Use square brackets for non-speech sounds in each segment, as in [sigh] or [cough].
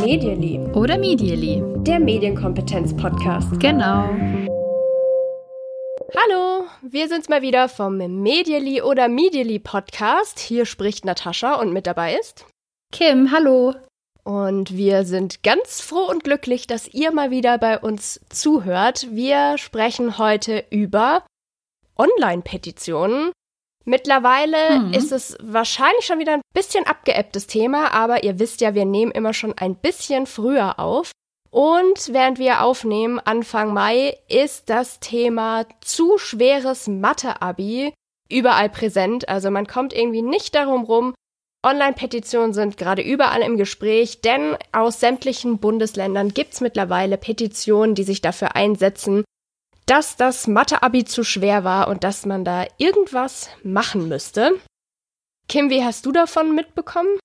Medially. Oder Medially. Der Medienkompetenz-Podcast. Genau. Hallo, wir sind's mal wieder vom Medially oder Medially Podcast. Hier spricht Natascha und mit dabei ist Kim, hallo. Und wir sind ganz froh und glücklich, dass ihr mal wieder bei uns zuhört. Wir sprechen heute über Online-Petitionen. Mittlerweile Mhm. ist es wahrscheinlich schon wieder ein bisschen abgeebbtes Thema, aber ihr wisst ja, wir nehmen immer schon ein bisschen früher auf. Und während wir aufnehmen, Anfang Mai, ist das Thema zu schweres Mathe-Abi überall präsent. Also man kommt irgendwie nicht darum rum. Online-Petitionen sind gerade überall im Gespräch, denn aus sämtlichen Bundesländern gibt's mittlerweile Petitionen, die sich dafür einsetzen, dass das Mathe-Abi zu schwer war und dass man da irgendwas machen müsste. Kim, wie hast du davon mitbekommen?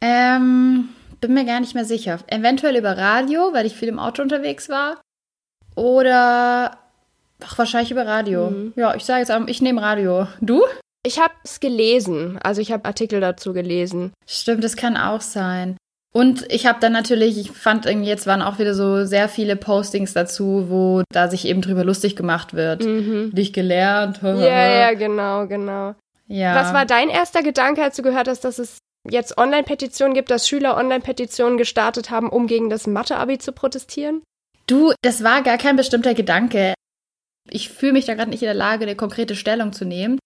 Ähm, bin mir gar nicht mehr sicher. Eventuell über Radio, weil ich viel im Auto unterwegs war. Oder ach, wahrscheinlich über Radio. Mhm. Ja, ich sage jetzt auch, ich nehme Radio. Du? Ich habe es gelesen, also ich habe Artikel dazu gelesen. Stimmt, das kann auch sein. Und ich habe dann natürlich, ich fand irgendwie, jetzt waren auch wieder so sehr viele Postings dazu, wo da sich eben drüber lustig gemacht wird. Mhm. Dich gelernt. Ja, ja, genau, genau. ja. Was war dein erster Gedanke, als du gehört hast, dass es jetzt Online-Petitionen gibt, dass Schüler Online-Petitionen gestartet haben, um gegen das Mathe-Abi zu protestieren? Du, das war gar kein bestimmter Gedanke. Ich fühle mich da gerade nicht in der Lage, eine konkrete Stellung zu nehmen,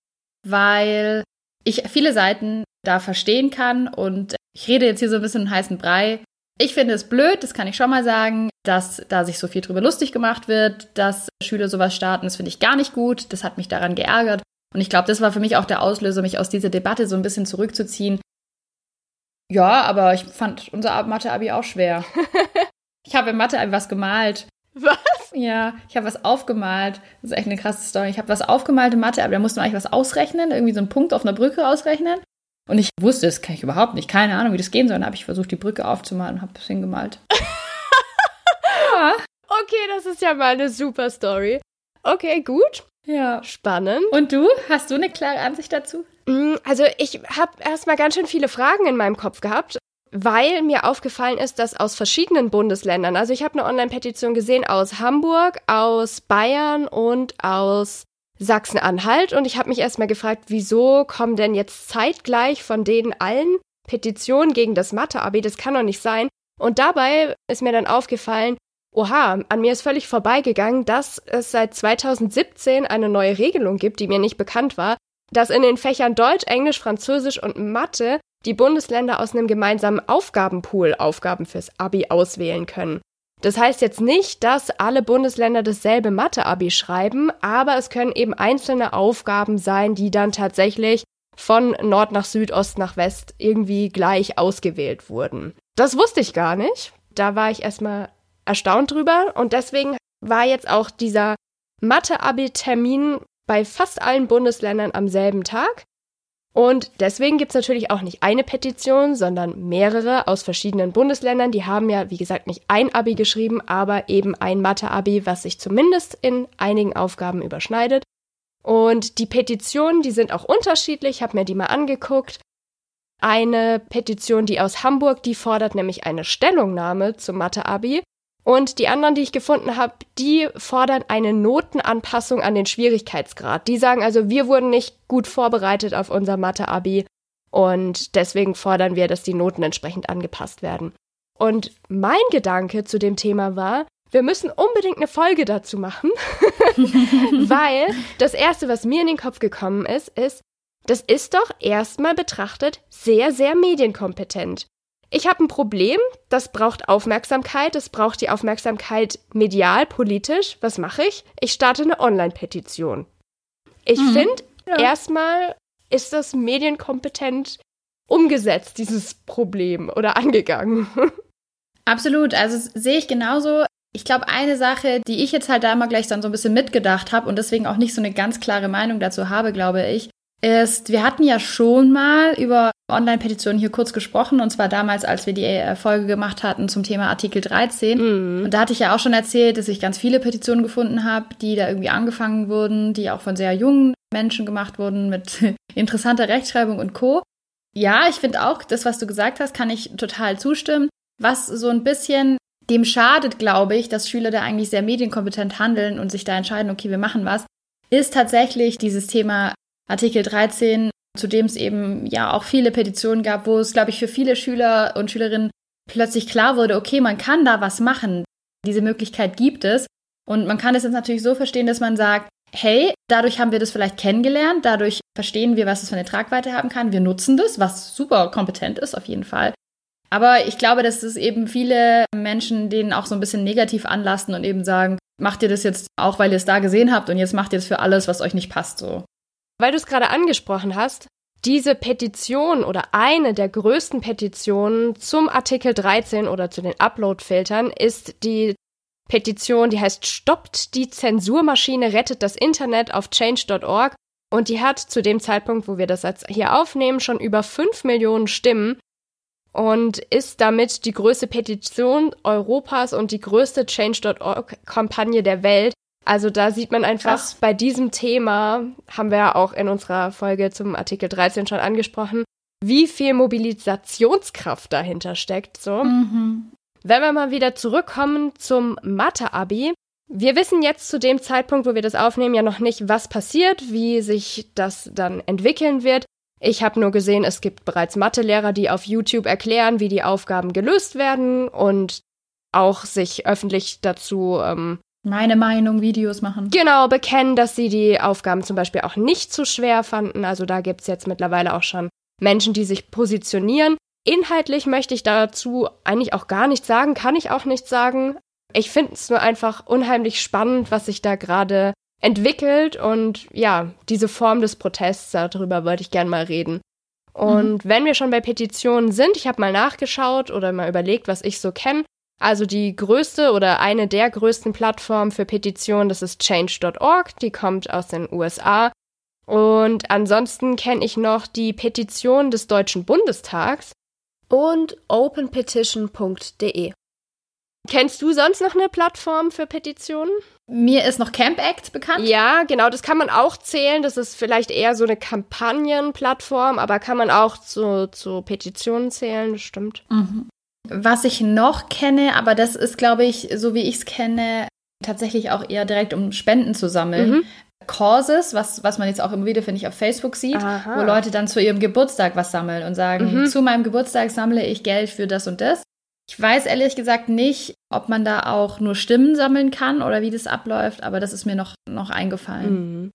weil ich viele Seiten da verstehen kann und ich rede jetzt hier so ein bisschen in heißen Brei. Ich finde es blöd, das kann ich schon mal sagen, dass da sich so viel drüber lustig gemacht wird, dass Schüler sowas starten. Das finde ich gar nicht gut. Das hat mich daran geärgert. Und ich glaube, das war für mich auch der Auslöser, mich aus dieser Debatte so ein bisschen zurückzuziehen. Ja, aber ich fand unser Mathe-Abi auch schwer. [laughs] ich habe im Mathe-Abi was gemalt. Was? Ja, ich habe was aufgemalt. Das ist echt eine krasse Story. Ich habe was aufgemalt in Mathe, aber da musste man eigentlich was ausrechnen, irgendwie so einen Punkt auf einer Brücke ausrechnen. Und ich wusste, das kann ich überhaupt nicht. Keine Ahnung, wie das gehen soll. Dann habe ich versucht, die Brücke aufzumalen und habe das hingemalt. [laughs] ja. Okay, das ist ja mal eine super Story. Okay, gut. Ja. Spannend. Und du? Hast du eine klare Ansicht dazu? Mm, Also ich habe erstmal ganz schön viele Fragen in meinem Kopf gehabt, weil mir aufgefallen ist, dass aus verschiedenen Bundesländern, also ich habe eine Online-Petition gesehen aus Hamburg, aus Bayern und aus Sachsen-Anhalt und ich habe mich erstmal gefragt, wieso kommen denn jetzt zeitgleich von denen allen Petitionen gegen das Mathe-Abi? Das kann doch nicht sein. Und dabei ist mir dann aufgefallen, oha, an mir ist völlig vorbeigegangen, dass es seit 2017 eine neue Regelung gibt, die mir nicht bekannt war, dass in den Fächern Deutsch, Englisch, Französisch und Mathe die Bundesländer aus einem gemeinsamen Aufgabenpool Aufgaben fürs Abi auswählen können. Das heißt jetzt nicht, dass alle Bundesländer dasselbe Mathe-Abi schreiben, aber es können eben einzelne Aufgaben sein, die dann tatsächlich von Nord nach Süd, Ost nach West irgendwie gleich ausgewählt wurden. Das wusste ich gar nicht. Da war ich erstmal erstaunt drüber und deswegen war jetzt auch dieser Mathe-Abi-Termin bei fast allen Bundesländern am selben Tag. Und deswegen gibt's natürlich auch nicht eine Petition, sondern mehrere aus verschiedenen Bundesländern. Die haben ja, wie gesagt, nicht ein Abi geschrieben, aber eben ein Mathe-Abi, was sich zumindest in einigen Aufgaben überschneidet. Und die Petitionen, die sind auch unterschiedlich. Ich habe mir die mal angeguckt. Eine Petition, die aus Hamburg, die fordert nämlich eine Stellungnahme zum Mathe-Abi. Und die anderen, die ich gefunden habe, die fordern eine Notenanpassung an den Schwierigkeitsgrad. Die sagen also, wir wurden nicht gut vorbereitet auf unser Mathe-Abi und deswegen fordern wir, dass die Noten entsprechend angepasst werden. Und mein Gedanke zu dem Thema war, wir müssen unbedingt eine Folge dazu machen, [laughs] weil das Erste, was mir in den Kopf gekommen ist, ist, das ist doch erstmal betrachtet sehr, sehr medienkompetent. Ich habe ein Problem, das braucht Aufmerksamkeit, das braucht die Aufmerksamkeit medial, politisch. Was mache ich? Ich starte eine Online-Petition. Ich Mhm. finde, Ja. erstmal ist das medienkompetent umgesetzt, dieses Problem oder angegangen. [laughs] Absolut, also sehe ich genauso. Ich glaube, eine Sache, die ich jetzt halt da immer gleich dann so ein bisschen mitgedacht habe und deswegen auch nicht so eine ganz klare Meinung dazu habe, glaube ich, ist, wir hatten ja schon mal über Online-Petitionen hier kurz gesprochen und zwar damals, als wir die äh, Folge gemacht hatten zum Thema Artikel 13. Mhm. Und da hatte ich ja auch schon erzählt, dass ich ganz viele Petitionen gefunden habe, die da irgendwie angefangen wurden, die auch von sehr jungen Menschen gemacht wurden mit [laughs] interessanter Rechtschreibung und Co. Ja, ich finde auch, das, was du gesagt hast, kann ich total zustimmen. Was so ein bisschen dem schadet, glaube ich, dass Schüler da eigentlich sehr medienkompetent handeln und sich da entscheiden, okay, wir machen was, ist tatsächlich dieses Thema Artikel 13, zu dem es eben ja auch viele Petitionen gab, wo es, glaube ich, für viele Schüler und Schülerinnen plötzlich klar wurde, okay, man kann da was machen. Diese Möglichkeit gibt es. Und man kann es jetzt natürlich so verstehen, dass man sagt, hey, dadurch haben wir das vielleicht kennengelernt, dadurch verstehen wir, was es für eine Tragweite haben kann. Wir nutzen das, was super kompetent ist, auf jeden Fall. Aber ich glaube, dass es eben viele Menschen denen auch so ein bisschen negativ anlasten und eben sagen, macht ihr das jetzt auch, weil ihr es da gesehen habt und jetzt macht ihr es für alles, was euch nicht passt, so. Weil du es gerade angesprochen hast, diese Petition oder eine der größten Petitionen zum Artikel 13 oder zu den Upload-Filtern ist die Petition, die heißt Stoppt die Zensurmaschine, rettet das Internet auf change.org. Und die hat zu dem Zeitpunkt, wo wir das jetzt hier aufnehmen, schon über 5 Millionen Stimmen und ist damit die größte Petition Europas und die größte Change.org-Kampagne der Welt. Also da sieht man einfach, Krass. bei diesem Thema, haben wir ja auch in unserer Folge zum Artikel 13 schon angesprochen, wie viel Mobilisationskraft dahinter steckt. So. Mhm. Wenn wir mal wieder zurückkommen zum Mathe-Abi, wir wissen jetzt zu dem Zeitpunkt, wo wir das aufnehmen, ja noch nicht, was passiert, wie sich das dann entwickeln wird. Ich habe nur gesehen, es gibt bereits Mathelehrer, die auf YouTube erklären, wie die Aufgaben gelöst werden und auch sich öffentlich dazu ähm, meine Meinung Videos machen. Genau, bekennen, dass sie die Aufgaben zum Beispiel auch nicht zu schwer fanden. Also da gibt's jetzt mittlerweile auch schon Menschen, die sich positionieren. Inhaltlich möchte ich dazu eigentlich auch gar nichts sagen, kann ich auch nichts sagen. Ich finde es nur einfach unheimlich spannend, was sich da gerade entwickelt und ja, diese Form des Protests, darüber wollte ich gern mal reden. Und mhm. wenn wir schon bei Petitionen sind, ich habe mal nachgeschaut oder mal überlegt, was ich so kenne. Also die größte oder eine der größten Plattformen für Petitionen, das ist change.org, die kommt aus den USA. Und ansonsten kenne ich noch die Petition des Deutschen Bundestags und openpetition.de. Kennst du sonst noch eine Plattform für Petitionen? Mir ist noch Camp Act bekannt. Ja, genau, das kann man auch zählen. Das ist vielleicht eher so eine Kampagnenplattform, aber kann man auch zu, zu Petitionen zählen, das stimmt. Mhm. Was ich noch kenne, aber das ist, glaube ich, so wie ich es kenne, tatsächlich auch eher direkt um Spenden zu sammeln. Mhm. Causes, was, was man jetzt auch immer wieder, finde ich, auf Facebook sieht, Aha. wo Leute dann zu ihrem Geburtstag was sammeln und sagen, mhm. zu meinem Geburtstag sammle ich Geld für das und das. Ich weiß ehrlich gesagt nicht, ob man da auch nur Stimmen sammeln kann oder wie das abläuft, aber das ist mir noch, noch eingefallen. Mhm.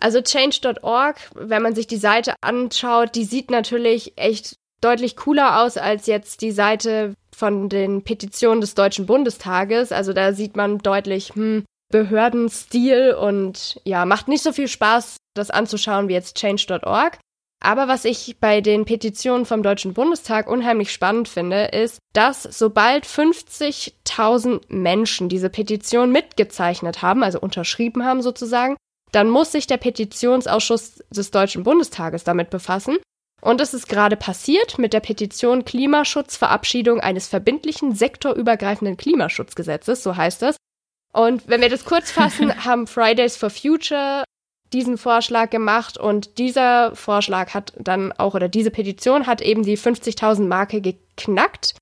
Also change.org, wenn man sich die Seite anschaut, die sieht natürlich echt deutlich cooler aus als jetzt die Seite von den Petitionen des Deutschen Bundestages. Also da sieht man deutlich, hm, Behördenstil und ja, macht nicht so viel Spaß, das anzuschauen wie jetzt change.org. Aber was ich bei den Petitionen vom Deutschen Bundestag unheimlich spannend finde, ist, dass sobald 50.000 Menschen diese Petition mitgezeichnet haben, also unterschrieben haben sozusagen, dann muss sich der Petitionsausschuss des Deutschen Bundestages damit befassen. Und es ist gerade passiert mit der Petition Klimaschutz Verabschiedung eines verbindlichen sektorübergreifenden Klimaschutzgesetzes, so heißt es. Und wenn wir das kurz fassen, [laughs] haben Fridays for Future diesen Vorschlag gemacht und dieser Vorschlag hat dann auch, oder diese Petition hat eben die 50.000 Marke geknackt.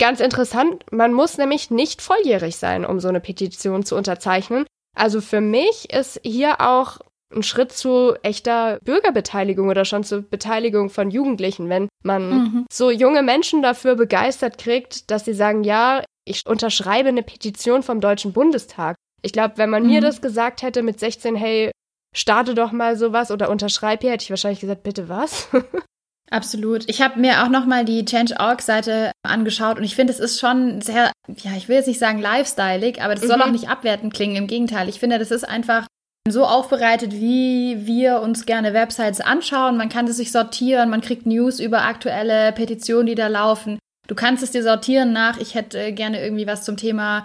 Ganz interessant, man muss nämlich nicht volljährig sein, um so eine Petition zu unterzeichnen. Also für mich ist hier auch ein Schritt zu echter Bürgerbeteiligung oder schon zur Beteiligung von Jugendlichen, wenn man mhm. so junge Menschen dafür begeistert kriegt, dass sie sagen, ja, ich unterschreibe eine Petition vom Deutschen Bundestag. Ich glaube, wenn man mhm. mir das gesagt hätte mit 16, hey, starte doch mal sowas oder unterschreib hier, hätte ich wahrscheinlich gesagt, bitte was? [laughs] Absolut. Ich habe mir auch nochmal die Change.org-Seite angeschaut und ich finde, es ist schon sehr, ja, ich will jetzt nicht sagen lifestyleig, aber das mhm. soll auch nicht abwertend klingen. Im Gegenteil, ich finde, das ist einfach so aufbereitet, wie wir uns gerne Websites anschauen. Man kann es sich sortieren, man kriegt News über aktuelle Petitionen, die da laufen. Du kannst es dir sortieren nach, ich hätte gerne irgendwie was zum Thema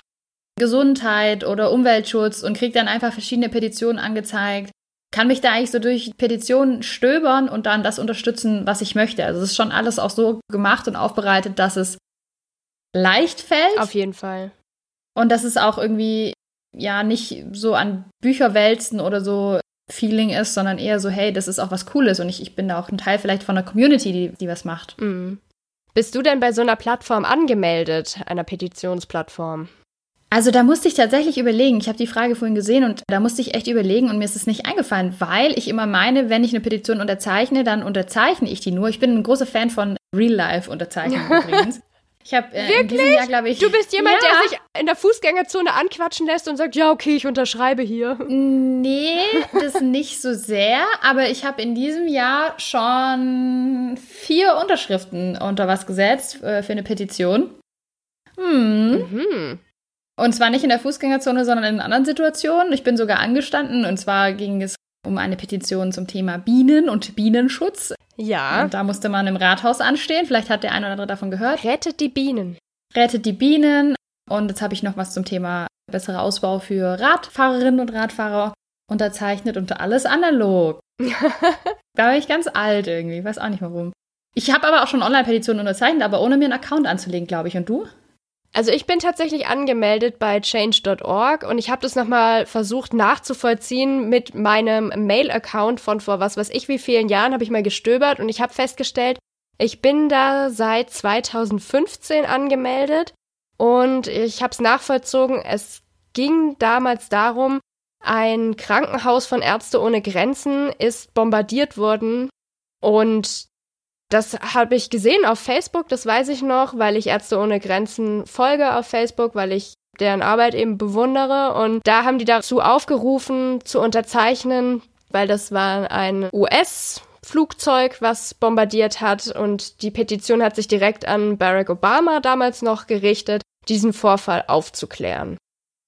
Gesundheit oder Umweltschutz und krieg dann einfach verschiedene Petitionen angezeigt. Kann mich da eigentlich so durch Petitionen stöbern und dann das unterstützen, was ich möchte. Also es ist schon alles auch so gemacht und aufbereitet, dass es leicht fällt. Auf jeden Fall. Und dass es auch irgendwie ja nicht so an Bücher wälzen oder so Feeling ist, sondern eher so, hey, das ist auch was Cooles und ich, ich bin da auch ein Teil vielleicht von einer Community, die, die was macht. Mhm. Bist du denn bei so einer Plattform angemeldet, einer Petitionsplattform? Also da musste ich tatsächlich überlegen. Ich habe die Frage vorhin gesehen und da musste ich echt überlegen und mir ist es nicht eingefallen, weil ich immer meine, wenn ich eine Petition unterzeichne, dann unterzeichne ich die nur. Ich bin ein großer Fan von Real-Life-Unterzeichnung [laughs] übrigens. Ich habe äh, diesem Jahr, glaube ich. Du bist jemand, ja. der sich in der Fußgängerzone anquatschen lässt und sagt, ja, okay, ich unterschreibe hier. Nee, das nicht so sehr. Aber ich habe in diesem Jahr schon vier Unterschriften unter was gesetzt äh, für eine Petition. Hm. Mhm. Und zwar nicht in der Fußgängerzone, sondern in anderen Situationen. Ich bin sogar angestanden und zwar ging es um eine Petition zum Thema Bienen und Bienenschutz. Ja. Und da musste man im Rathaus anstehen. Vielleicht hat der eine oder andere davon gehört. Rettet die Bienen. Rettet die Bienen. Und jetzt habe ich noch was zum Thema besserer Ausbau für Radfahrerinnen und Radfahrer unterzeichnet und alles analog. [laughs] da war ich ganz alt irgendwie, weiß auch nicht warum. Ich habe aber auch schon Online-Petitionen unterzeichnet, aber ohne mir einen Account anzulegen, glaube ich. Und du? Also ich bin tatsächlich angemeldet bei change.org und ich habe das nochmal versucht nachzuvollziehen mit meinem Mail-Account von vor was weiß ich wie vielen Jahren, habe ich mal gestöbert und ich habe festgestellt, ich bin da seit 2015 angemeldet und ich habe es nachvollzogen. Es ging damals darum, ein Krankenhaus von Ärzte ohne Grenzen ist bombardiert worden und das habe ich gesehen auf Facebook, das weiß ich noch, weil ich Ärzte ohne Grenzen folge auf Facebook, weil ich deren Arbeit eben bewundere. Und da haben die dazu aufgerufen, zu unterzeichnen, weil das war ein US- Flugzeug, was bombardiert hat und die Petition hat sich direkt an Barack Obama damals noch gerichtet, diesen Vorfall aufzuklären.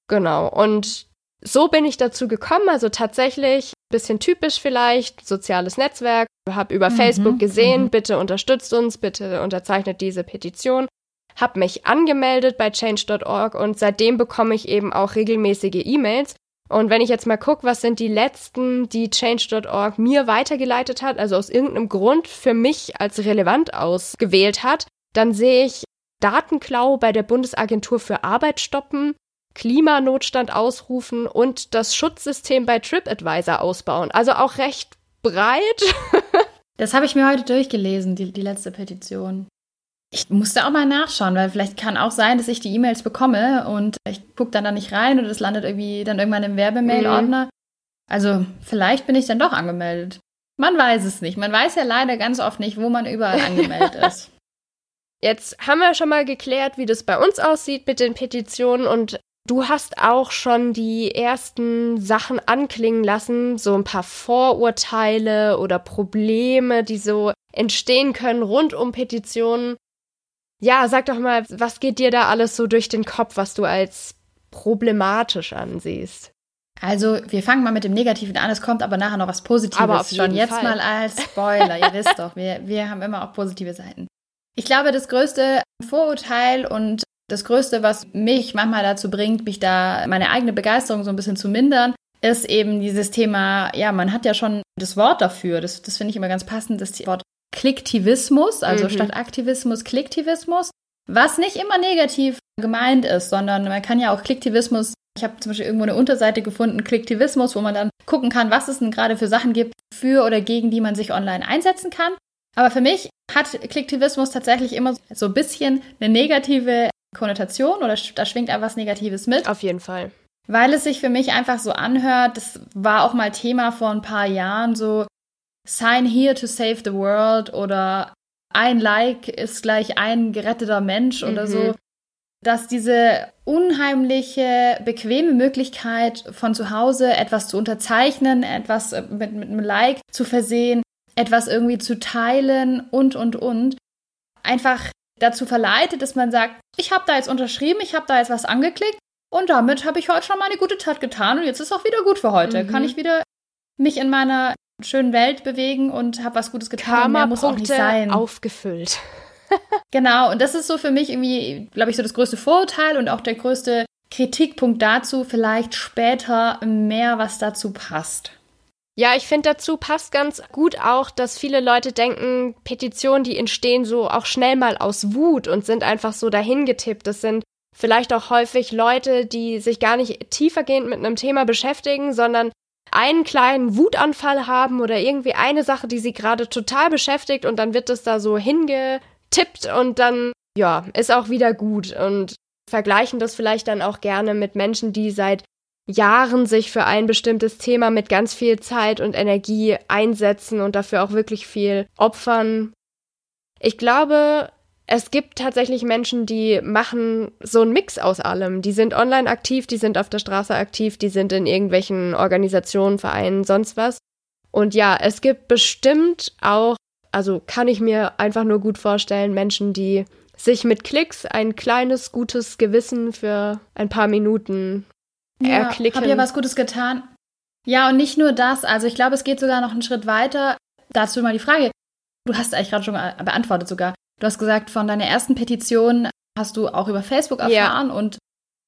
Genau. Und so bin ich dazu gekommen, also tatsächlich bisschen typisch vielleicht, soziales Netzwerk, habe über mhm, Facebook gesehen, mhm. bitte unterstützt uns, bitte unterzeichnet diese Petition, habe mich angemeldet bei change.org und seitdem bekomme ich eben auch regelmäßige E-Mails. Und wenn ich jetzt mal gucke, was sind die letzten, die change.org mir weitergeleitet hat, also aus irgendeinem Grund für mich als relevant ausgewählt hat, dann sehe ich Datenklau bei der Bundesagentur für Arbeit stoppen, Klimanotstand ausrufen und das Schutzsystem bei TripAdvisor ausbauen. Also auch recht breit. [laughs] das habe ich mir heute durchgelesen, die, die letzte Petition. Ich musste auch mal nachschauen, weil vielleicht kann auch sein, dass ich die E-Mails bekomme und ich gucke dann da nicht rein oder das landet irgendwie dann irgendwann im Werbemail-Ordner. Mhm. Also vielleicht bin ich dann doch angemeldet. Man weiß es nicht. Man weiß ja leider ganz oft nicht, wo man überall angemeldet [laughs] ist. Jetzt haben wir schon mal geklärt, wie das bei uns aussieht mit den Petitionen und Du hast auch schon die ersten Sachen anklingen lassen, so ein paar Vorurteile oder Probleme, die so entstehen können rund um Petitionen. Ja, sag doch mal, was geht dir da alles so durch den Kopf, was du als problematisch ansiehst? Also, wir fangen mal mit dem Negativen an, es kommt aber nachher noch was Positives. Aber auf schon jetzt Fall. mal als Spoiler, ihr wisst doch, wir, wir haben immer auch positive Seiten. Ich glaube, das größte Vorurteil und das Größte, was mich manchmal dazu bringt, mich da meine eigene Begeisterung so ein bisschen zu mindern, ist eben dieses Thema, ja, man hat ja schon das Wort dafür. Das, das finde ich immer ganz passend, das Wort Klicktivismus, also mhm. statt Aktivismus Klicktivismus, was nicht immer negativ gemeint ist, sondern man kann ja auch Klicktivismus, ich habe zum Beispiel irgendwo eine Unterseite gefunden, Klicktivismus, wo man dann gucken kann, was es denn gerade für Sachen gibt, für oder gegen die man sich online einsetzen kann. Aber für mich hat Klicktivismus tatsächlich immer so ein bisschen eine negative Konnotation oder da schwingt einfach was Negatives mit. Auf jeden Fall. Weil es sich für mich einfach so anhört, das war auch mal Thema vor ein paar Jahren, so Sign here to save the world oder ein Like ist gleich ein geretteter Mensch mhm. oder so. Mhm. Dass diese unheimliche, bequeme Möglichkeit von zu Hause etwas zu unterzeichnen, etwas mit, mit einem Like zu versehen, etwas irgendwie zu teilen und, und, und, einfach dazu verleitet, dass man sagt, ich habe da jetzt unterschrieben, ich habe da jetzt was angeklickt und damit habe ich heute schon mal eine gute Tat getan und jetzt ist auch wieder gut für heute. Mhm. Kann ich wieder mich in meiner schönen Welt bewegen und habe was Gutes getan. Karma mehr muss auch nicht sein. aufgefüllt. [laughs] [laughs] genau, und das ist so für mich irgendwie, glaube ich, so das größte Vorurteil und auch der größte Kritikpunkt dazu, vielleicht später mehr, was dazu passt. Ja, ich finde dazu passt ganz gut auch, dass viele Leute denken, Petitionen, die entstehen so auch schnell mal aus Wut und sind einfach so dahingetippt. Das sind vielleicht auch häufig Leute, die sich gar nicht tiefergehend mit einem Thema beschäftigen, sondern einen kleinen Wutanfall haben oder irgendwie eine Sache, die sie gerade total beschäftigt und dann wird das da so hingetippt und dann, ja, ist auch wieder gut und vergleichen das vielleicht dann auch gerne mit Menschen, die seit Jahren sich für ein bestimmtes Thema mit ganz viel Zeit und Energie einsetzen und dafür auch wirklich viel opfern. Ich glaube, es gibt tatsächlich Menschen, die machen so einen Mix aus allem. Die sind online aktiv, die sind auf der Straße aktiv, die sind in irgendwelchen Organisationen, Vereinen, sonst was. Und ja, es gibt bestimmt auch, also kann ich mir einfach nur gut vorstellen, Menschen, die sich mit Klicks ein kleines, gutes Gewissen für ein paar Minuten ja, erklicken. Hab ja was Gutes getan. Ja, und nicht nur das. Also ich glaube, es geht sogar noch einen Schritt weiter. Dazu mal die Frage. Du hast eigentlich gerade schon beantwortet sogar. Du hast gesagt, von deiner ersten Petition hast du auch über Facebook erfahren. Ja. Und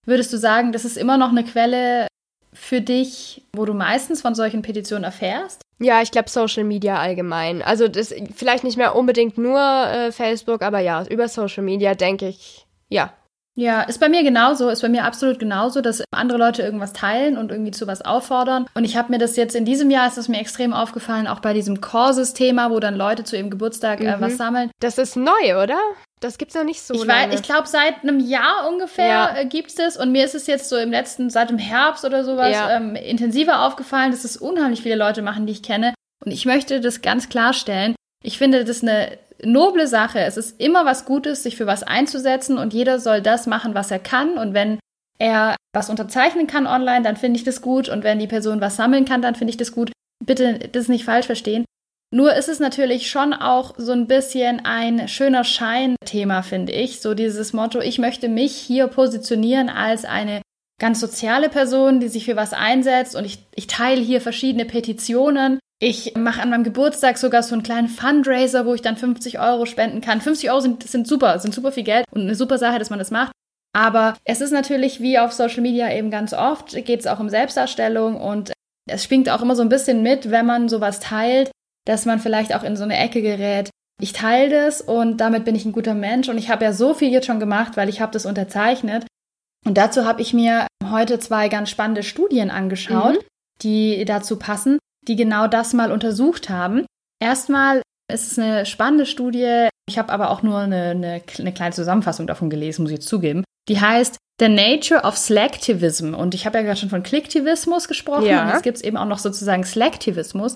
würdest du sagen, das ist immer noch eine Quelle für dich, wo du meistens von solchen Petitionen erfährst? Ja, ich glaube Social Media allgemein. Also das vielleicht nicht mehr unbedingt nur äh, Facebook, aber ja, über Social Media denke ich, ja, ja, ist bei mir genauso, ist bei mir absolut genauso, dass andere Leute irgendwas teilen und irgendwie zu was auffordern. Und ich habe mir das jetzt in diesem Jahr, ist es mir extrem aufgefallen, auch bei diesem Causes-Thema, wo dann Leute zu ihrem Geburtstag äh, was mhm. sammeln. Das ist neu, oder? Das gibt's noch nicht so ich lange. ich glaube, seit einem Jahr ungefähr ja. äh, gibt's das. Und mir ist es jetzt so im letzten, seit dem Herbst oder sowas, ja. ähm, intensiver aufgefallen, dass es unheimlich viele Leute machen, die ich kenne. Und ich möchte das ganz klarstellen. Ich finde das eine noble Sache. Es ist immer was Gutes, sich für was einzusetzen und jeder soll das machen, was er kann. Und wenn er was unterzeichnen kann online, dann finde ich das gut. Und wenn die Person was sammeln kann, dann finde ich das gut. Bitte das nicht falsch verstehen. Nur ist es natürlich schon auch so ein bisschen ein schöner Schein-Thema, finde ich. So dieses Motto, ich möchte mich hier positionieren als eine ganz soziale Person, die sich für was einsetzt und ich, ich teile hier verschiedene Petitionen ich mache an meinem Geburtstag sogar so einen kleinen Fundraiser, wo ich dann 50 Euro spenden kann. 50 Euro sind, sind super, sind super viel Geld und eine super Sache, dass man das macht. Aber es ist natürlich wie auf Social Media eben ganz oft, geht es auch um Selbstdarstellung und es schwingt auch immer so ein bisschen mit, wenn man sowas teilt, dass man vielleicht auch in so eine Ecke gerät. Ich teile das und damit bin ich ein guter Mensch und ich habe ja so viel jetzt schon gemacht, weil ich habe das unterzeichnet. Und dazu habe ich mir heute zwei ganz spannende Studien angeschaut, mhm. die dazu passen die genau das mal untersucht haben. Erstmal ist es eine spannende Studie. Ich habe aber auch nur eine, eine, eine, kleine Zusammenfassung davon gelesen, muss ich jetzt zugeben. Die heißt The Nature of Selectivism. Und ich habe ja gerade schon von Klicktivismus gesprochen. Ja. Und jetzt gibt es eben auch noch sozusagen Selektivismus.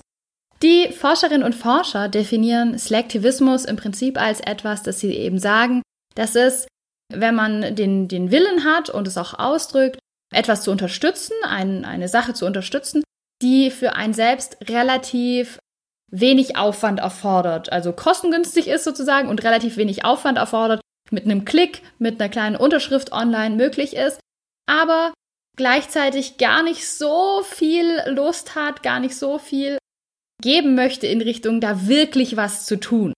Die Forscherinnen und Forscher definieren Selektivismus im Prinzip als etwas, das sie eben sagen, das ist, wenn man den, den Willen hat und es auch ausdrückt, etwas zu unterstützen, ein, eine Sache zu unterstützen, die für einen selbst relativ wenig Aufwand erfordert, also kostengünstig ist sozusagen und relativ wenig Aufwand erfordert, mit einem Klick, mit einer kleinen Unterschrift online möglich ist, aber gleichzeitig gar nicht so viel Lust hat, gar nicht so viel geben möchte in Richtung da wirklich was zu tun.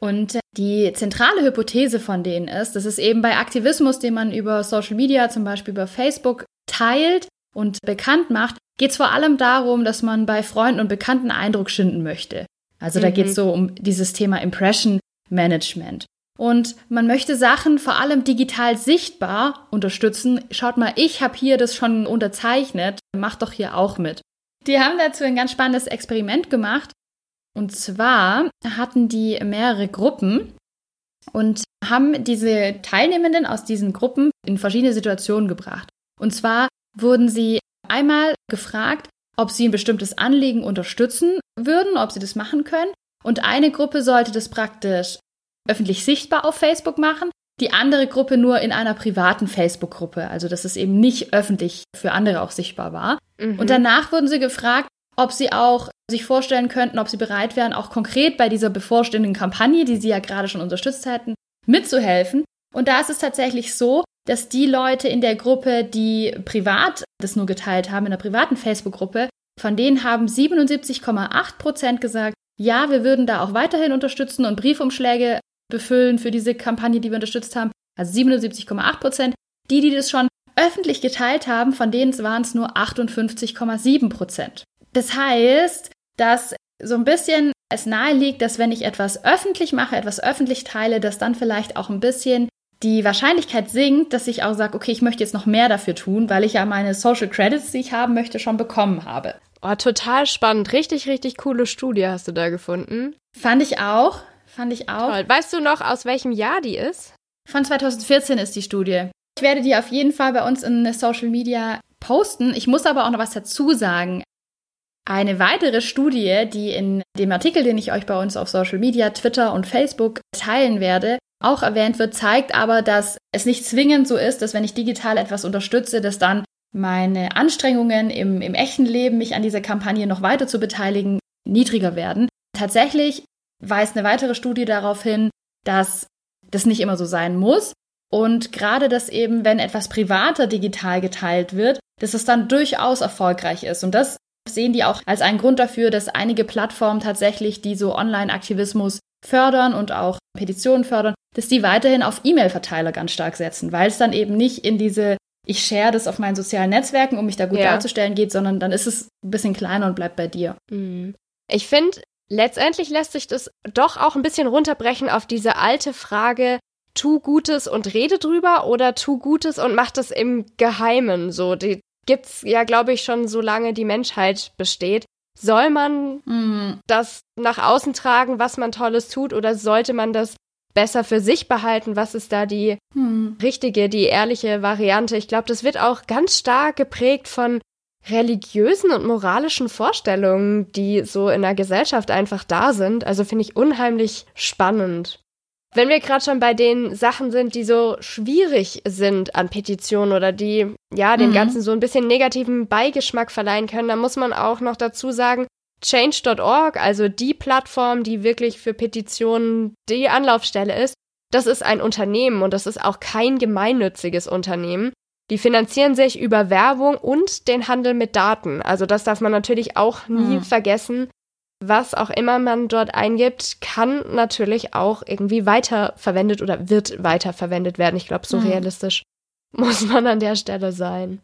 Und die zentrale Hypothese von denen ist, dass es eben bei Aktivismus, den man über Social Media, zum Beispiel über Facebook teilt und bekannt macht, geht es vor allem darum, dass man bei Freunden und Bekannten Eindruck schinden möchte. Also da mhm. geht es so um dieses Thema Impression Management. Und man möchte Sachen vor allem digital sichtbar unterstützen. Schaut mal, ich habe hier das schon unterzeichnet, macht doch hier auch mit. Die haben dazu ein ganz spannendes Experiment gemacht. Und zwar hatten die mehrere Gruppen und haben diese Teilnehmenden aus diesen Gruppen in verschiedene Situationen gebracht. Und zwar wurden sie einmal gefragt, ob sie ein bestimmtes Anliegen unterstützen würden, ob sie das machen können. Und eine Gruppe sollte das praktisch öffentlich sichtbar auf Facebook machen, die andere Gruppe nur in einer privaten Facebook-Gruppe, also dass es eben nicht öffentlich für andere auch sichtbar war. Mhm. Und danach wurden sie gefragt, ob sie auch sich vorstellen könnten, ob sie bereit wären, auch konkret bei dieser bevorstehenden Kampagne, die sie ja gerade schon unterstützt hätten, mitzuhelfen. Und da ist es tatsächlich so, dass die Leute in der Gruppe, die privat das nur geteilt haben, in der privaten Facebook-Gruppe, von denen haben 77,8 Prozent gesagt, ja, wir würden da auch weiterhin unterstützen und Briefumschläge befüllen für diese Kampagne, die wir unterstützt haben. Also 77,8 Prozent. Die, die das schon öffentlich geteilt haben, von denen waren es nur 58,7 Prozent. Das heißt, dass so ein bisschen es nahe liegt, dass wenn ich etwas öffentlich mache, etwas öffentlich teile, dass dann vielleicht auch ein bisschen die Wahrscheinlichkeit sinkt, dass ich auch sage, okay, ich möchte jetzt noch mehr dafür tun, weil ich ja meine Social Credits, die ich haben möchte, schon bekommen habe. Oh, total spannend. Richtig, richtig coole Studie hast du da gefunden. Fand ich auch. Fand ich auch. Toll. Weißt du noch, aus welchem Jahr die ist? Von 2014 ist die Studie. Ich werde die auf jeden Fall bei uns in Social Media posten. Ich muss aber auch noch was dazu sagen. Eine weitere Studie, die in dem Artikel, den ich euch bei uns auf Social Media, Twitter und Facebook teilen werde, auch erwähnt wird, zeigt aber, dass es nicht zwingend so ist, dass wenn ich digital etwas unterstütze, dass dann meine Anstrengungen im, im echten Leben, mich an dieser Kampagne noch weiter zu beteiligen, niedriger werden. Tatsächlich weist eine weitere Studie darauf hin, dass das nicht immer so sein muss. Und gerade dass eben, wenn etwas privater digital geteilt wird, dass es dann durchaus erfolgreich ist. Und das sehen die auch als einen Grund dafür, dass einige Plattformen tatsächlich, die so Online-Aktivismus fördern und auch Petitionen fördern, dass die weiterhin auf E-Mail-Verteiler ganz stark setzen, weil es dann eben nicht in diese ich share das auf meinen sozialen Netzwerken, um mich da gut ja. darzustellen geht, sondern dann ist es ein bisschen kleiner und bleibt bei dir. Mhm. Ich finde, letztendlich lässt sich das doch auch ein bisschen runterbrechen auf diese alte Frage, tu Gutes und rede drüber oder tu Gutes und mach das im Geheimen. So, die gibt's ja, glaube ich, schon so lange die Menschheit besteht. Soll man mhm. das nach außen tragen, was man Tolles tut, oder sollte man das besser für sich behalten? Was ist da die mhm. richtige, die ehrliche Variante? Ich glaube, das wird auch ganz stark geprägt von religiösen und moralischen Vorstellungen, die so in der Gesellschaft einfach da sind. Also finde ich unheimlich spannend. Wenn wir gerade schon bei den Sachen sind, die so schwierig sind an Petitionen oder die ja dem mhm. Ganzen so ein bisschen negativen Beigeschmack verleihen können, dann muss man auch noch dazu sagen, Change.org, also die Plattform, die wirklich für Petitionen die Anlaufstelle ist, das ist ein Unternehmen und das ist auch kein gemeinnütziges Unternehmen. Die finanzieren sich über Werbung und den Handel mit Daten. Also das darf man natürlich auch nie mhm. vergessen was auch immer man dort eingibt, kann natürlich auch irgendwie weiterverwendet oder wird weiterverwendet werden. Ich glaube, so mhm. realistisch [laughs] muss man an der Stelle sein.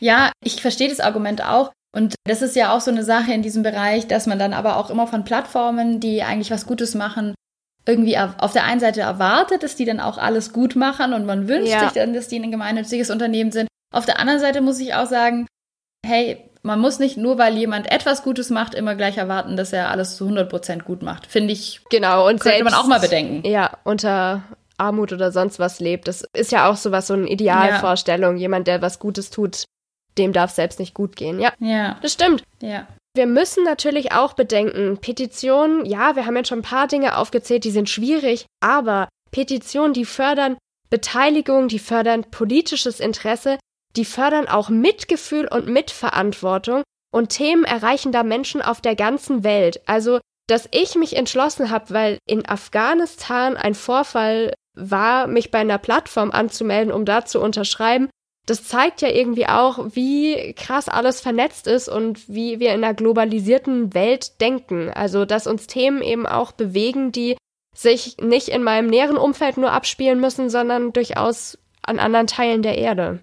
Ja, ich verstehe das Argument auch. Und das ist ja auch so eine Sache in diesem Bereich, dass man dann aber auch immer von Plattformen, die eigentlich was Gutes machen, irgendwie auf der einen Seite erwartet, dass die dann auch alles gut machen und man wünscht ja. sich dann, dass die ein gemeinnütziges Unternehmen sind. Auf der anderen Seite muss ich auch sagen, hey, man muss nicht nur, weil jemand etwas Gutes macht, immer gleich erwarten, dass er alles zu 100% gut macht. Finde ich. Genau. Und könnte selbst, man auch mal bedenken. Ja, unter Armut oder sonst was lebt. Das ist ja auch so was, so eine Idealvorstellung. Ja. Jemand, der was Gutes tut, dem darf selbst nicht gut gehen. Ja. Ja. Das stimmt. Ja. Wir müssen natürlich auch bedenken, Petitionen, ja, wir haben jetzt schon ein paar Dinge aufgezählt, die sind schwierig, aber Petitionen, die fördern Beteiligung, die fördern politisches Interesse, die fördern auch Mitgefühl und Mitverantwortung und Themen erreichen da Menschen auf der ganzen Welt. Also, dass ich mich entschlossen habe, weil in Afghanistan ein Vorfall war, mich bei einer Plattform anzumelden, um da zu unterschreiben, das zeigt ja irgendwie auch, wie krass alles vernetzt ist und wie wir in einer globalisierten Welt denken. Also, dass uns Themen eben auch bewegen, die sich nicht in meinem näheren Umfeld nur abspielen müssen, sondern durchaus an anderen Teilen der Erde.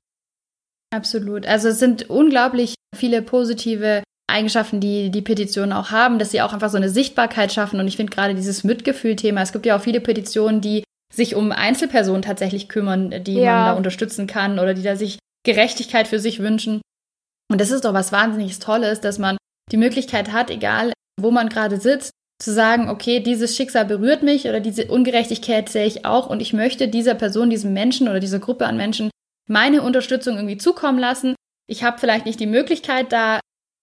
Absolut. Also es sind unglaublich viele positive Eigenschaften, die die Petitionen auch haben, dass sie auch einfach so eine Sichtbarkeit schaffen. Und ich finde gerade dieses Mitgefühl-Thema, es gibt ja auch viele Petitionen, die sich um Einzelpersonen tatsächlich kümmern, die ja. man da unterstützen kann oder die da sich Gerechtigkeit für sich wünschen. Und das ist doch was wahnsinnig Tolles, dass man die Möglichkeit hat, egal wo man gerade sitzt, zu sagen, okay, dieses Schicksal berührt mich oder diese Ungerechtigkeit sehe ich auch und ich möchte dieser Person, diesem Menschen oder dieser Gruppe an Menschen meine Unterstützung irgendwie zukommen lassen. Ich habe vielleicht nicht die Möglichkeit, da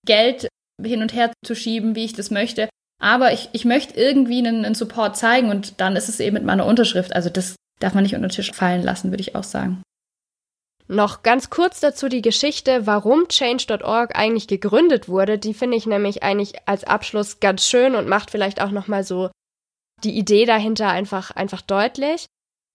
Geld hin und her zu schieben, wie ich das möchte, aber ich, ich möchte irgendwie einen, einen Support zeigen und dann ist es eben mit meiner Unterschrift. Also das darf man nicht unter den Tisch fallen lassen, würde ich auch sagen. Noch ganz kurz dazu die Geschichte, warum Change.org eigentlich gegründet wurde. Die finde ich nämlich eigentlich als Abschluss ganz schön und macht vielleicht auch noch mal so die Idee dahinter einfach einfach deutlich.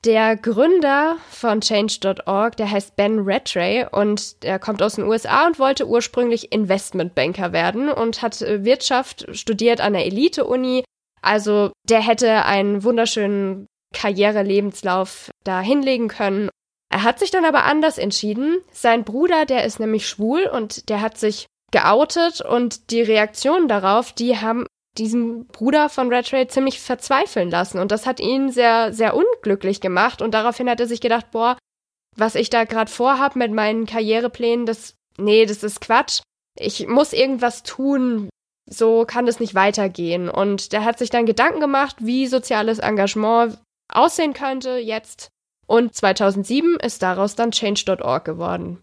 Der Gründer von Change.org, der heißt Ben Rattray und der kommt aus den USA und wollte ursprünglich Investmentbanker werden und hat äh, Wirtschaft studiert an der Elite-Uni. Also der hätte einen wunderschönen Karrierelebenslauf da hinlegen können. Er hat sich dann aber anders entschieden. Sein Bruder, der ist nämlich schwul und der hat sich geoutet und die Reaktionen darauf, die haben diesen Bruder von Red Ray ziemlich verzweifeln lassen. Und das hat ihn sehr, sehr unglücklich gemacht. Und daraufhin hat er sich gedacht, boah, was ich da gerade vorhab mit meinen Karriereplänen, das, nee, das ist Quatsch. ich muss irgendwas tun, so kann es nicht weitergehen. Und der hat sich dann Gedanken gemacht, wie soziales Engagement aussehen könnte jetzt. Und 2007 ist daraus dann change.org geworden.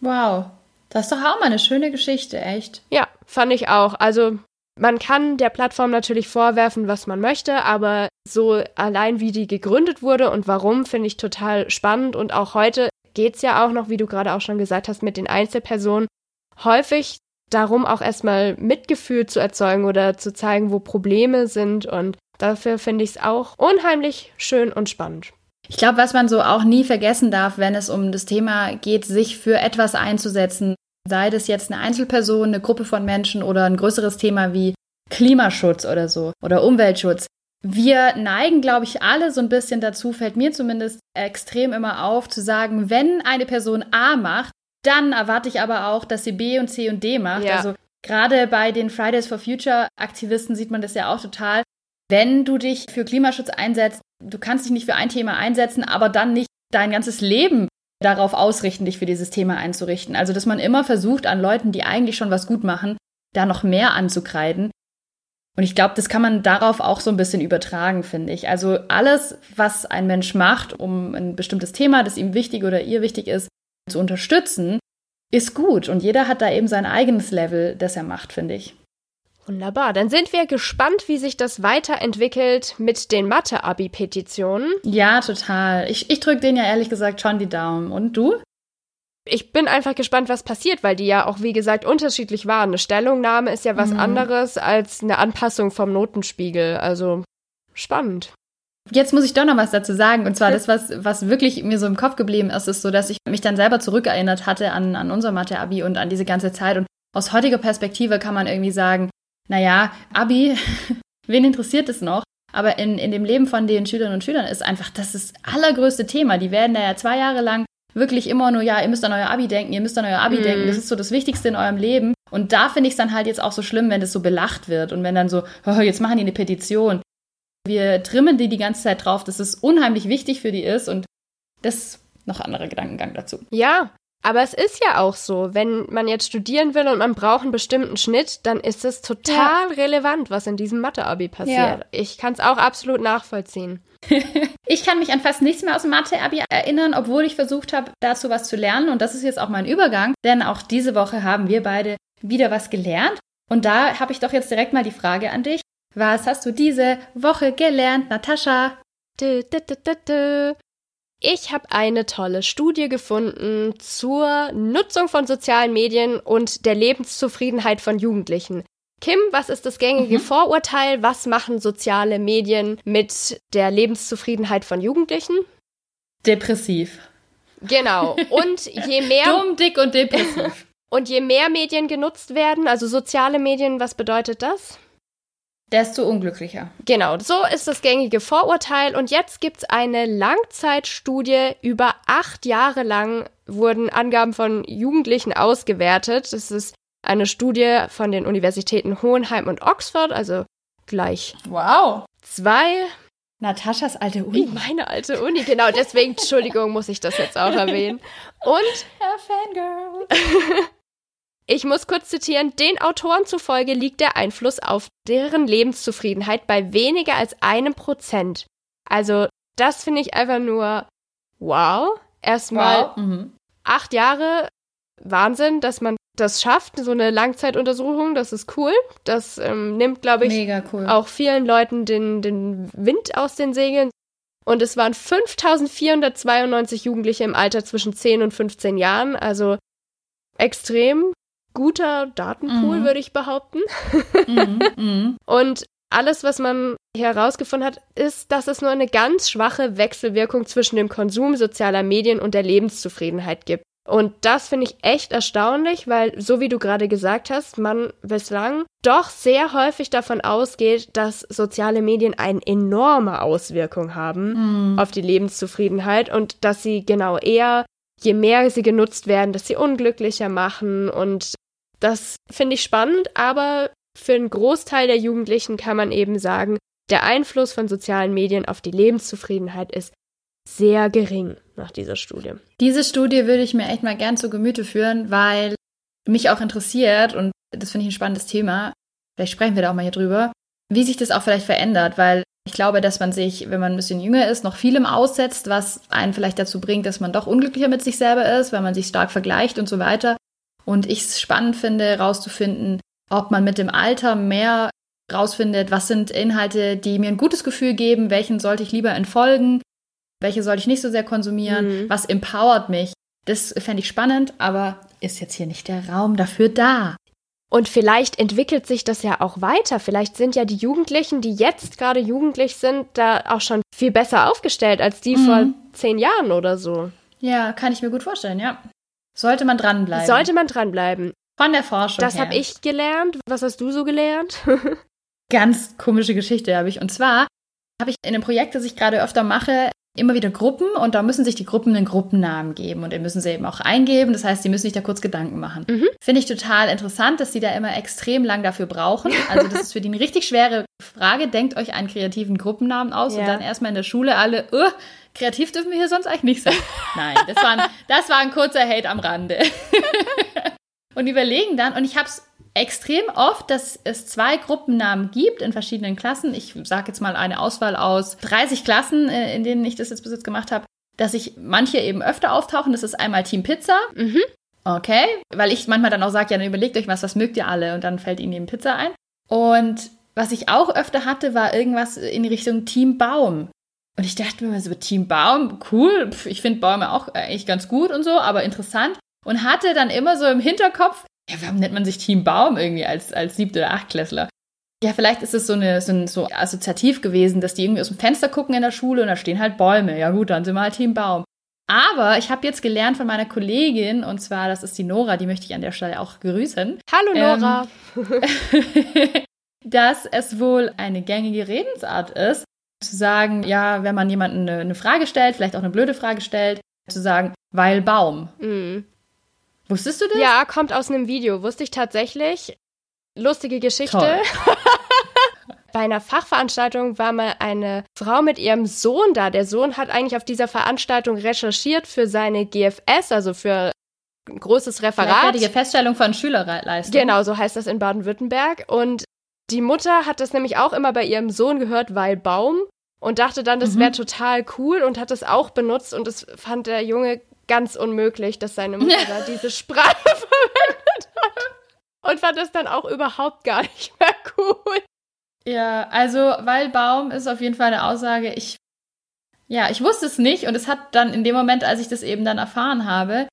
Wow, das ist doch auch mal eine schöne Geschichte, echt. Ja, fand ich auch. Also man kann der Plattform natürlich vorwerfen, was man möchte, aber so allein wie die gegründet wurde und warum, finde ich total spannend. Und auch heute geht es ja auch noch, wie du gerade auch schon gesagt hast, mit den Einzelpersonen häufig darum, auch erstmal Mitgefühl zu erzeugen oder zu zeigen, wo Probleme sind. Und dafür finde ich es auch unheimlich schön und spannend. Ich glaube, was man so auch nie vergessen darf, wenn es um das Thema geht, sich für etwas einzusetzen, Sei das jetzt eine Einzelperson, eine Gruppe von Menschen oder ein größeres Thema wie Klimaschutz oder so oder Umweltschutz. Wir neigen, glaube ich, alle so ein bisschen dazu, fällt mir zumindest extrem immer auf, zu sagen, wenn eine Person A macht, dann erwarte ich aber auch, dass sie B und C und D macht. Ja. Also gerade bei den Fridays for Future Aktivisten sieht man das ja auch total. Wenn du dich für Klimaschutz einsetzt, du kannst dich nicht für ein Thema einsetzen, aber dann nicht dein ganzes Leben darauf ausrichten, dich für dieses Thema einzurichten. Also, dass man immer versucht, an Leuten, die eigentlich schon was gut machen, da noch mehr anzukreiden. Und ich glaube, das kann man darauf auch so ein bisschen übertragen, finde ich. Also alles, was ein Mensch macht, um ein bestimmtes Thema, das ihm wichtig oder ihr wichtig ist, zu unterstützen, ist gut. Und jeder hat da eben sein eigenes Level, das er macht, finde ich. Wunderbar. Dann sind wir gespannt, wie sich das weiterentwickelt mit den Mathe-Abi-Petitionen. Ja, total. Ich, ich drücke denen ja ehrlich gesagt schon die Daumen. Und du? Ich bin einfach gespannt, was passiert, weil die ja auch, wie gesagt, unterschiedlich waren. Eine Stellungnahme ist ja was mhm. anderes als eine Anpassung vom Notenspiegel. Also spannend. Jetzt muss ich doch noch was dazu sagen. Und zwar das, was, was wirklich mir so im Kopf geblieben ist, ist so, dass ich mich dann selber zurückerinnert hatte an, an unser Mathe-Abi und an diese ganze Zeit. Und aus heutiger Perspektive kann man irgendwie sagen, naja, Abi, [laughs] wen interessiert es noch? Aber in, in dem Leben von den Schülerinnen und Schülern ist einfach das ist das allergrößte Thema. Die werden da ja zwei Jahre lang wirklich immer nur, ja, ihr müsst an euer Abi denken, ihr müsst an euer Abi mm. denken, das ist so das Wichtigste in eurem Leben. Und da finde ich es dann halt jetzt auch so schlimm, wenn das so belacht wird und wenn dann so, oh, jetzt machen die eine Petition. Wir trimmen die die ganze Zeit drauf, dass es unheimlich wichtig für die ist und das noch anderer Gedankengang dazu. Ja, aber es ist ja auch so, wenn man jetzt studieren will und man braucht einen bestimmten Schnitt, dann ist es total ja. relevant, was in diesem Mathe-Abi passiert. Ja. Ich kann es auch absolut nachvollziehen. [laughs] ich kann mich an fast nichts mehr aus dem Mathe-Abi erinnern, obwohl ich versucht habe, dazu was zu lernen. Und das ist jetzt auch mein Übergang, denn auch diese Woche haben wir beide wieder was gelernt. Und da habe ich doch jetzt direkt mal die Frage an dich. Was hast du diese Woche gelernt, Natascha? Dö, dö, dö, ich habe eine tolle Studie gefunden zur Nutzung von sozialen Medien und der Lebenszufriedenheit von Jugendlichen. Kim, was ist das gängige mhm. Vorurteil? Was machen soziale Medien mit der Lebenszufriedenheit von Jugendlichen? Depressiv. Genau. Und [laughs] je mehr. Dumm, dick und depressiv. [laughs] und je mehr Medien genutzt werden, also soziale Medien, was bedeutet das? Desto unglücklicher. Genau, so ist das gängige Vorurteil. Und jetzt gibt es eine Langzeitstudie. Über acht Jahre lang wurden Angaben von Jugendlichen ausgewertet. Das ist eine Studie von den Universitäten Hohenheim und Oxford, also gleich. Wow. Zwei. Nataschas alte Uni. Meine alte Uni, genau. Deswegen, Entschuldigung, muss ich das jetzt auch [laughs] erwähnen. Und. Herr Fangirl. Ich muss kurz zitieren, den Autoren zufolge liegt der Einfluss auf deren Lebenszufriedenheit bei weniger als einem Prozent. Also, das finde ich einfach nur wow. Erstmal wow. mhm. acht Jahre Wahnsinn, dass man das schafft, so eine Langzeituntersuchung, das ist cool. Das ähm, nimmt, glaube ich, cool. auch vielen Leuten den, den Wind aus den Segeln. Und es waren 5492 Jugendliche im Alter zwischen 10 und 15 Jahren, also extrem guter Datenpool, mhm. würde ich behaupten. Mhm. Mhm. Und alles, was man herausgefunden hat, ist, dass es nur eine ganz schwache Wechselwirkung zwischen dem Konsum sozialer Medien und der Lebenszufriedenheit gibt. Und das finde ich echt erstaunlich, weil, so wie du gerade gesagt hast, man bislang doch sehr häufig davon ausgeht, dass soziale Medien eine enorme Auswirkung haben mm. auf die Lebenszufriedenheit und dass sie genau eher, je mehr sie genutzt werden, dass sie unglücklicher machen und das finde ich spannend, aber für einen Großteil der Jugendlichen kann man eben sagen, der Einfluss von sozialen Medien auf die Lebenszufriedenheit ist sehr gering nach dieser Studie. Diese Studie würde ich mir echt mal gern zu Gemüte führen, weil mich auch interessiert, und das finde ich ein spannendes Thema, vielleicht sprechen wir da auch mal hier drüber, wie sich das auch vielleicht verändert, weil ich glaube, dass man sich, wenn man ein bisschen jünger ist, noch vielem aussetzt, was einen vielleicht dazu bringt, dass man doch unglücklicher mit sich selber ist, weil man sich stark vergleicht und so weiter. Und ich es spannend finde, herauszufinden, ob man mit dem Alter mehr rausfindet, was sind Inhalte, die mir ein gutes Gefühl geben, welchen sollte ich lieber entfolgen, welche sollte ich nicht so sehr konsumieren, mhm. was empowert mich. Das fände ich spannend, aber ist jetzt hier nicht der Raum dafür da. Und vielleicht entwickelt sich das ja auch weiter. Vielleicht sind ja die Jugendlichen, die jetzt gerade jugendlich sind, da auch schon viel besser aufgestellt als die mhm. vor zehn Jahren oder so. Ja, kann ich mir gut vorstellen, ja. Sollte man dranbleiben. Sollte man dranbleiben. Von der Forschung. Das habe ich gelernt. Was hast du so gelernt? [laughs] Ganz komische Geschichte habe ich. Und zwar habe ich in einem Projekt, das ich gerade öfter mache, immer wieder Gruppen und da müssen sich die Gruppen einen Gruppennamen geben und den müssen sie eben auch eingeben. Das heißt, sie müssen sich da kurz Gedanken machen. Mhm. Finde ich total interessant, dass sie da immer extrem lang dafür brauchen. Also das ist für die eine richtig schwere Frage. Denkt euch einen kreativen Gruppennamen aus ja. und dann erstmal in der Schule alle, uh, kreativ dürfen wir hier sonst eigentlich nicht sein. Nein, das war ein, das war ein kurzer Hate am Rande. [laughs] und überlegen dann, und ich habe es extrem oft, dass es zwei Gruppennamen gibt in verschiedenen Klassen. Ich sage jetzt mal eine Auswahl aus 30 Klassen, äh, in denen ich das jetzt bis jetzt gemacht habe, dass ich manche eben öfter auftauchen. Das ist einmal Team Pizza. Mhm. Okay, weil ich manchmal dann auch sage, ja, dann überlegt euch was, was mögt ihr alle? Und dann fällt ihnen eben Pizza ein. Und was ich auch öfter hatte, war irgendwas in Richtung Team Baum. Und ich dachte mir so, Team Baum, cool, ich finde Bäume auch eigentlich ganz gut und so, aber interessant. Und hatte dann immer so im Hinterkopf, ja, warum nennt man sich Team Baum irgendwie als, als siebte oder achtklässler? Ja, vielleicht ist es so, eine, so, ein, so assoziativ gewesen, dass die irgendwie aus dem Fenster gucken in der Schule und da stehen halt Bäume. Ja gut, dann sind wir halt Team Baum. Aber ich habe jetzt gelernt von meiner Kollegin, und zwar, das ist die Nora, die möchte ich an der Stelle auch grüßen. Hallo Nora. Ähm, [laughs] dass es wohl eine gängige Redensart ist, zu sagen, ja, wenn man jemanden eine, eine, Frage stellt, vielleicht auch eine blöde Frage stellt, zu sagen, weil Baum. Mhm. Wusstest du das? Ja, kommt aus einem Video. Wusste ich tatsächlich. Lustige Geschichte. [laughs] Bei einer Fachveranstaltung war mal eine Frau mit ihrem Sohn da. Der Sohn hat eigentlich auf dieser Veranstaltung recherchiert für seine GFS, also für ein großes Referat. Die Feststellung von Schülerleistung. Genau, so heißt das in Baden-Württemberg. Und die Mutter hat das nämlich auch immer bei ihrem Sohn gehört, weil Baum. Und dachte dann, das wäre mhm. total cool und hat es auch benutzt. Und das fand der Junge ganz unmöglich, dass seine [laughs] Mutter da diese Sprache [laughs] verwendet hat. Und fand das dann auch überhaupt gar nicht mehr cool. Ja, also, weil Baum ist auf jeden Fall eine Aussage, ich, ja, ich wusste es nicht und es hat dann in dem Moment, als ich das eben dann erfahren habe,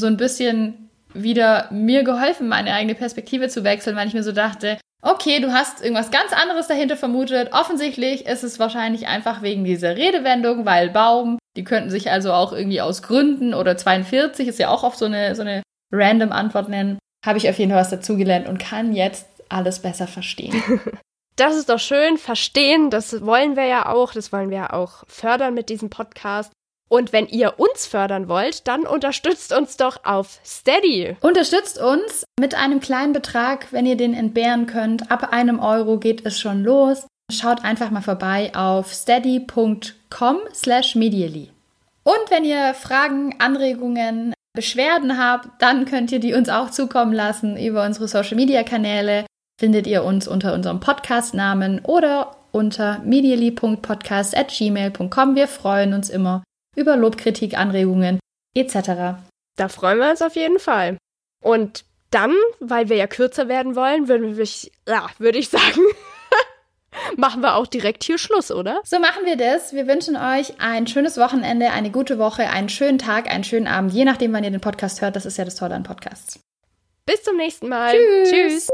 so ein bisschen wieder mir geholfen, meine eigene Perspektive zu wechseln, weil ich mir so dachte, okay, du hast irgendwas ganz anderes dahinter vermutet. Offensichtlich ist es wahrscheinlich einfach wegen dieser Redewendung, weil Baum. Die könnten sich also auch irgendwie aus Gründen oder 42 ist ja auch oft so eine, so eine random Antwort nennen. Habe ich auf jeden Fall was dazugelernt und kann jetzt alles besser verstehen. [laughs] Das ist doch schön, verstehen, das wollen wir ja auch, das wollen wir ja auch fördern mit diesem Podcast. Und wenn ihr uns fördern wollt, dann unterstützt uns doch auf Steady. Unterstützt uns mit einem kleinen Betrag, wenn ihr den entbehren könnt. Ab einem Euro geht es schon los. Schaut einfach mal vorbei auf steady.com slash medially. Und wenn ihr Fragen, Anregungen, Beschwerden habt, dann könnt ihr die uns auch zukommen lassen über unsere Social Media Kanäle. Findet ihr uns unter unserem Podcast-Namen oder unter medially.podcast.gmail.com. Wir freuen uns immer über Lobkritik, Anregungen etc. Da freuen wir uns auf jeden Fall. Und dann, weil wir ja kürzer werden wollen, würden wir, ja, würde ich sagen, [laughs] machen wir auch direkt hier Schluss, oder? So machen wir das. Wir wünschen euch ein schönes Wochenende, eine gute Woche, einen schönen Tag, einen schönen Abend, je nachdem, wann ihr den Podcast hört. Das ist ja das Tolle an Podcasts. Bis zum nächsten Mal. Tschüss. Tschüss.